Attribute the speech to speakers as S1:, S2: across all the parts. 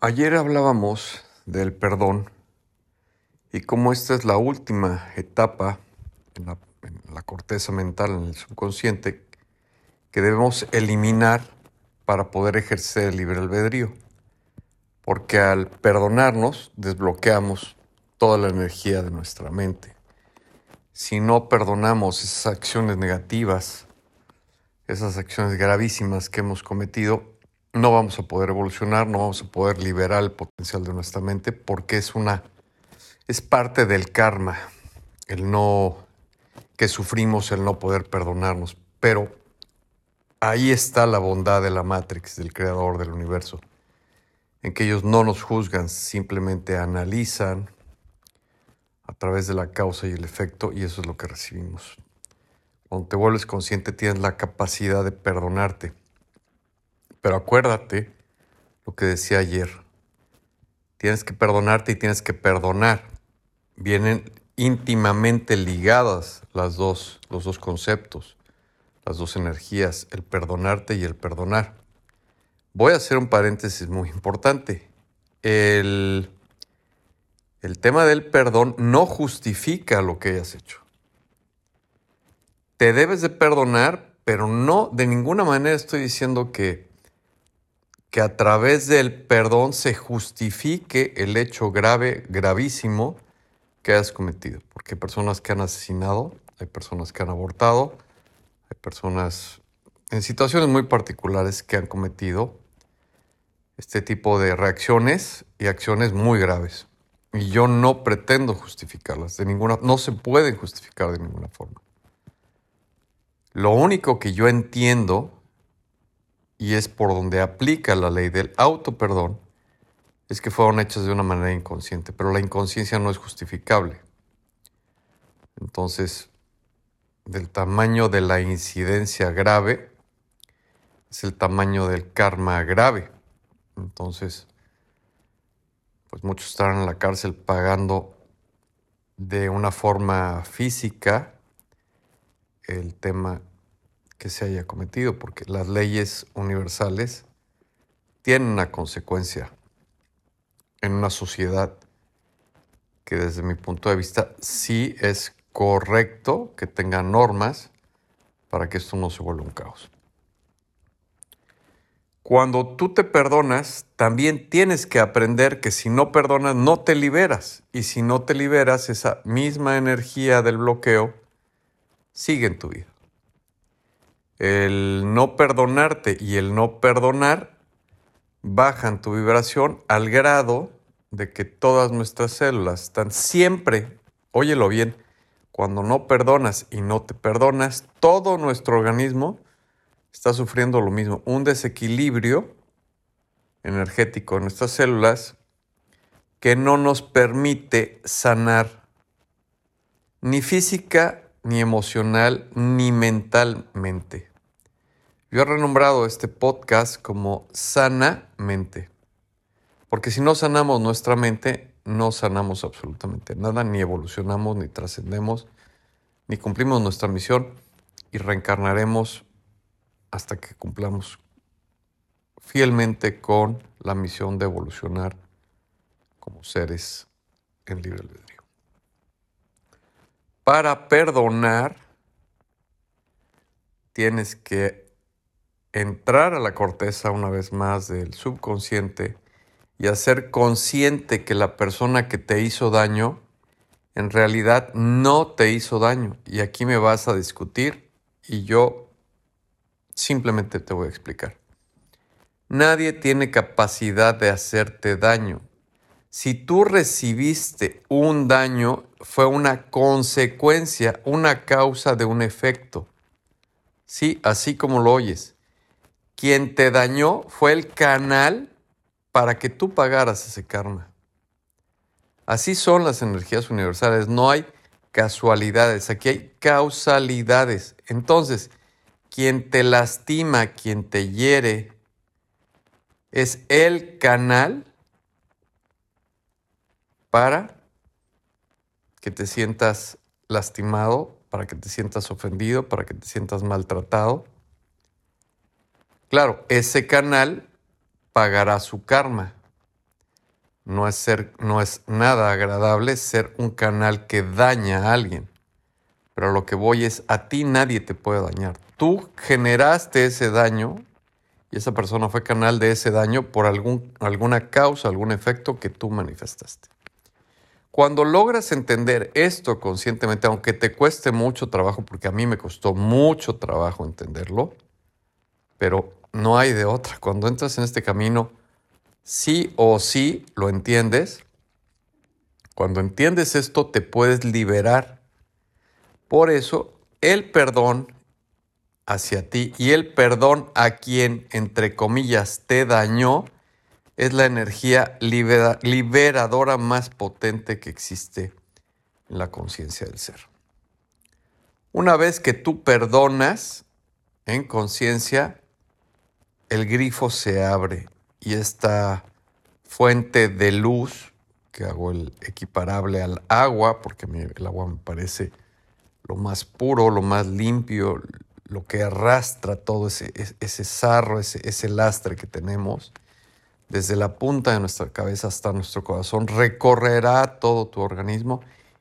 S1: Ayer hablábamos del perdón y cómo esta es la última etapa en la, en la, corteza mental, en el subconsciente, que debemos eliminar para poder ejercer el libre albedrío. Porque al perdonarnos desbloqueamos toda la energía de nuestra mente. Si no perdonamos esas acciones negativas, esas acciones gravísimas que hemos cometido, no vamos a poder evolucionar, no vamos a poder liberar el potencial de nuestra mente porque es una es parte del karma el no que sufrimos el no poder perdonarnos, pero ahí está la bondad de la Matrix, del creador del universo, en que ellos no nos juzgan, simplemente analizan a través de la causa y el efecto y eso es lo que recibimos. Cuando te vuelves consciente tienes la capacidad de perdonarte pero acuérdate lo que decía ayer. Tienes que perdonarte y tienes que perdonar. Vienen íntimamente ligadas las dos, los dos conceptos, las dos energías, el perdonarte y el perdonar. Voy a hacer un paréntesis muy importante. El, el tema del perdón no justifica lo que hayas hecho. Te debes de perdonar, pero no de ninguna manera estoy diciendo que que a través del perdón se justifique el hecho grave, gravísimo que has cometido. Porque hay personas que han asesinado, hay personas que han abortado, hay personas en situaciones muy particulares que han cometido este tipo de reacciones y acciones muy graves. Y yo no pretendo justificarlas de ninguna, no se pueden justificar de ninguna forma. Lo único que yo entiendo y es por donde aplica la ley del auto perdón, es que fueron hechas de una manera inconsciente, pero la inconsciencia no es justificable. Entonces, del tamaño de la incidencia grave es el tamaño del karma grave. Entonces, pues muchos estarán en la cárcel pagando de una forma física el tema que se haya cometido, porque las leyes universales tienen una consecuencia en una sociedad que desde mi punto de vista sí es correcto que tenga normas para que esto no se vuelva un caos. Cuando tú te perdonas, también tienes que aprender que si no perdonas, no te liberas. Y si no te liberas, esa misma energía del bloqueo sigue en tu vida el no perdonarte y el no perdonar bajan tu vibración al grado de que todas nuestras células están siempre, óyelo bien, cuando no perdonas y no te perdonas, todo nuestro organismo está sufriendo lo mismo, un desequilibrio energético en nuestras células que no nos permite sanar ni física, ni emocional, ni mentalmente. Yo he renombrado este podcast como Sana Mente. Porque si no sanamos nuestra mente, no sanamos absolutamente nada, ni evolucionamos, ni trascendemos, ni cumplimos nuestra misión y reencarnaremos hasta que cumplamos fielmente con la misión de evolucionar como seres en libre albedrío. Para perdonar, tienes que entrar a la corteza una vez más del subconsciente y hacer consciente que la persona que te hizo daño en realidad no te hizo daño. Y aquí me vas a discutir y yo simplemente te voy a explicar. Nadie tiene capacidad de hacerte daño. Si tú recibiste un daño, fue una consecuencia, una causa de un efecto. Sí, así como lo oyes quien te dañó fue el canal para que tú pagaras ese karma. Así son las energías universales, no hay casualidades, aquí hay causalidades. Entonces, quien te lastima, quien te hiere, es el canal para que te sientas lastimado, para que te sientas ofendido, para que te sientas maltratado Claro, ese canal pagará su karma. no es, ser, no es nada agradable ser un canal que daña a alguien. Pero lo que voy es, a ti nadie te puede dañar. Tú generaste ese daño y esa persona fue canal de ese daño por algún, alguna causa, algún efecto que tú manifestaste. Cuando logras entender esto conscientemente, aunque te cueste mucho trabajo, porque a mí me costó mucho trabajo entenderlo, pero no hay de otra. Cuando entras en este camino, sí o sí lo entiendes. Cuando entiendes esto, te puedes liberar. Por eso, el perdón hacia ti y el perdón a quien, entre comillas, te dañó, es la energía liberadora más potente que existe en la conciencia del ser. Una vez que tú perdonas en conciencia, el grifo se abre y esta fuente de luz, que hago el equiparable al agua, porque el agua me parece lo más puro, lo más limpio, lo que arrastra todo ese, ese sarro, ese, ese lastre que tenemos, desde la punta de nuestra cabeza hasta nuestro corazón, recorrerá todo tu organismo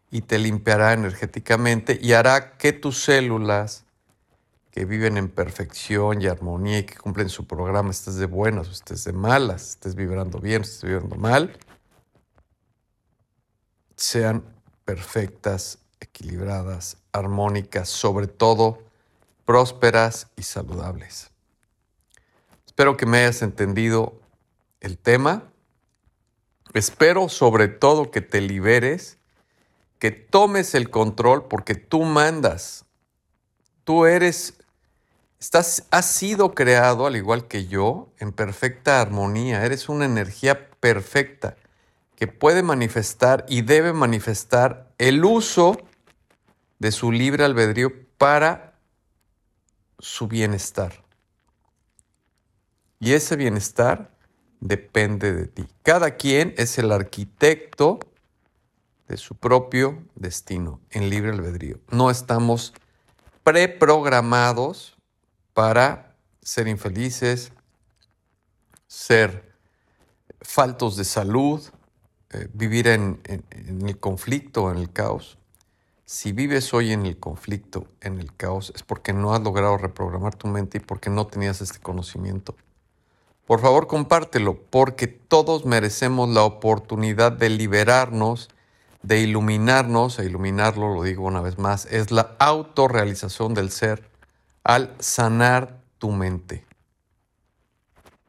S1: y te limpiará energéticamente y hará que tus células que viven en perfección y armonía y que cumplen su programa, estés de buenas o estés de malas, estés vibrando bien, estés vibrando mal, sean perfectas, equilibradas, armónicas, sobre todo prósperas y saludables. Espero que me hayas entendido el tema. Espero sobre todo que te liberes, que tomes el control porque tú mandas. Tú eres Estás, has sido creado, al igual que yo, en perfecta armonía. Eres una energía perfecta que puede manifestar y debe manifestar el uso de su libre albedrío para su bienestar. Y ese bienestar depende de ti. Cada quien es el arquitecto de su propio destino en libre albedrío. No estamos preprogramados para ser infelices, ser faltos de salud, eh, vivir en, el conflicto, en el caos. Si vives hoy en el conflicto, en el caos, es porque no has logrado reprogramar tu mente y porque no tenías este conocimiento. Por favor, compártelo, porque todos merecemos la oportunidad de liberarnos, de iluminarnos, e iluminarlo, lo digo una vez más, es la autorrealización del ser al sanar tu mente.